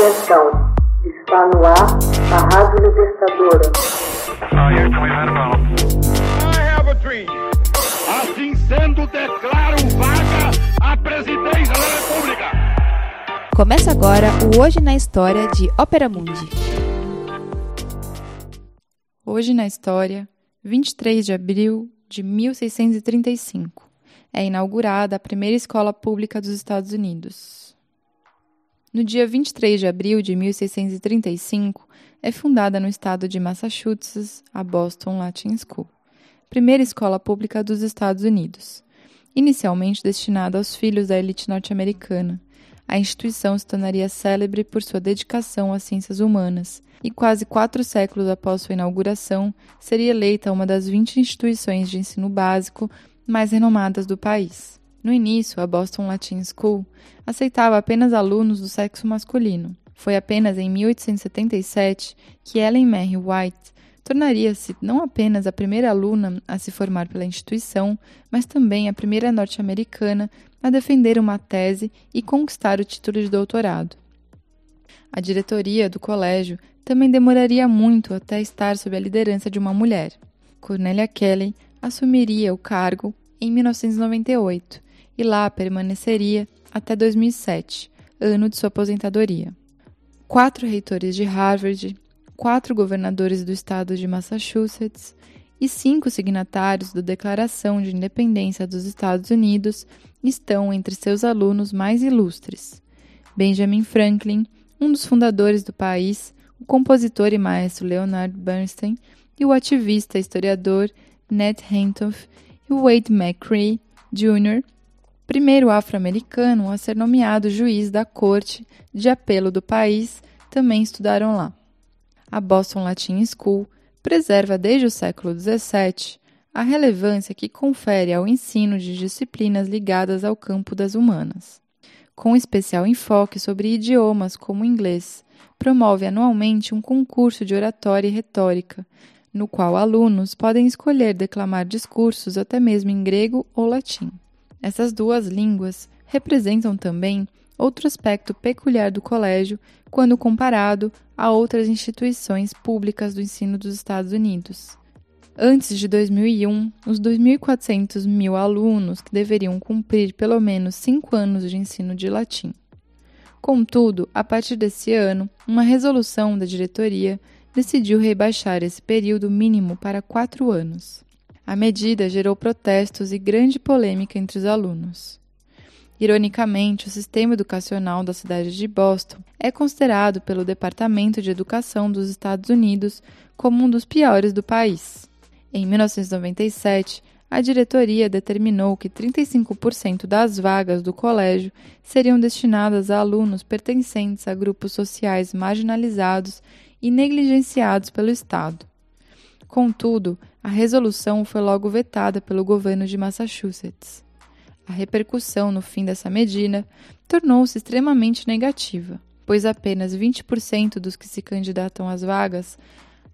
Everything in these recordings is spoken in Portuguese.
Atenção, está no ar a Rádio Libertadora. Assim sendo, declaro vaga a presidência da República. Começa agora o Hoje na História de Ópera Mundi. Hoje na História, 23 de abril de 1635, é inaugurada a primeira escola pública dos Estados Unidos. No dia 23 de abril de 1635, é fundada no estado de Massachusetts a Boston Latin School, primeira escola pública dos Estados Unidos. Inicialmente destinada aos filhos da elite norte-americana, a instituição se tornaria célebre por sua dedicação às ciências humanas e, quase quatro séculos após sua inauguração, seria eleita uma das 20 instituições de ensino básico mais renomadas do país. No início, a Boston Latin School aceitava apenas alunos do sexo masculino. Foi apenas em 1877 que Ellen Mary White tornaria-se não apenas a primeira aluna a se formar pela instituição, mas também a primeira norte-americana a defender uma tese e conquistar o título de doutorado. A diretoria do colégio também demoraria muito até estar sob a liderança de uma mulher. Cornelia Kelly assumiria o cargo em 1998 e lá permaneceria até 2007, ano de sua aposentadoria. Quatro reitores de Harvard, quatro governadores do estado de Massachusetts e cinco signatários da Declaração de Independência dos Estados Unidos estão entre seus alunos mais ilustres. Benjamin Franklin, um dos fundadores do país, o compositor e maestro Leonard Bernstein e o ativista e historiador Ned Hentoff e Wade McCree Jr., primeiro afro-americano a ser nomeado juiz da Corte de Apelo do país, também estudaram lá. A Boston Latin School preserva desde o século XVII a relevância que confere ao ensino de disciplinas ligadas ao campo das humanas. Com especial enfoque sobre idiomas como o inglês, promove anualmente um concurso de oratória e retórica, no qual alunos podem escolher declamar discursos até mesmo em grego ou latim. Essas duas línguas representam também outro aspecto peculiar do colégio quando comparado a outras instituições públicas do ensino dos Estados Unidos. Antes de 2001, os 2.400 mil alunos que deveriam cumprir pelo menos cinco anos de ensino de latim. Contudo, a partir desse ano, uma resolução da diretoria decidiu rebaixar esse período mínimo para quatro anos. A medida gerou protestos e grande polêmica entre os alunos. Ironicamente, o sistema educacional da cidade de Boston é considerado pelo Departamento de Educação dos Estados Unidos como um dos piores do país. Em 1997, a diretoria determinou que 35% das vagas do colégio seriam destinadas a alunos pertencentes a grupos sociais marginalizados e negligenciados pelo Estado. Contudo, a resolução foi logo vetada pelo governo de Massachusetts. A repercussão no fim dessa medida tornou-se extremamente negativa, pois apenas 20% dos que se candidatam às vagas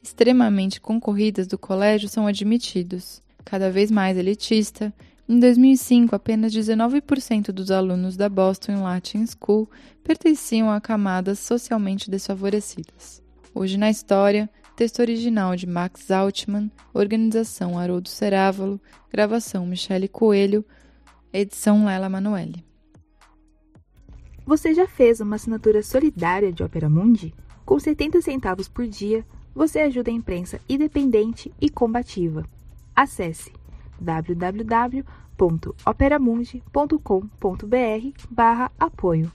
extremamente concorridas do colégio são admitidos. Cada vez mais elitista, em 2005, apenas 19% dos alunos da Boston Latin School pertenciam a camadas socialmente desfavorecidas. Hoje na história, Texto original de Max Altman, organização Haroldo Cerávalo, gravação Michele Coelho, edição Lela Manoeli. Você já fez uma assinatura solidária de Opera Mundi? Com 70 centavos por dia, você ajuda a imprensa independente e combativa. Acesse www.operamundi.com.br/apoio.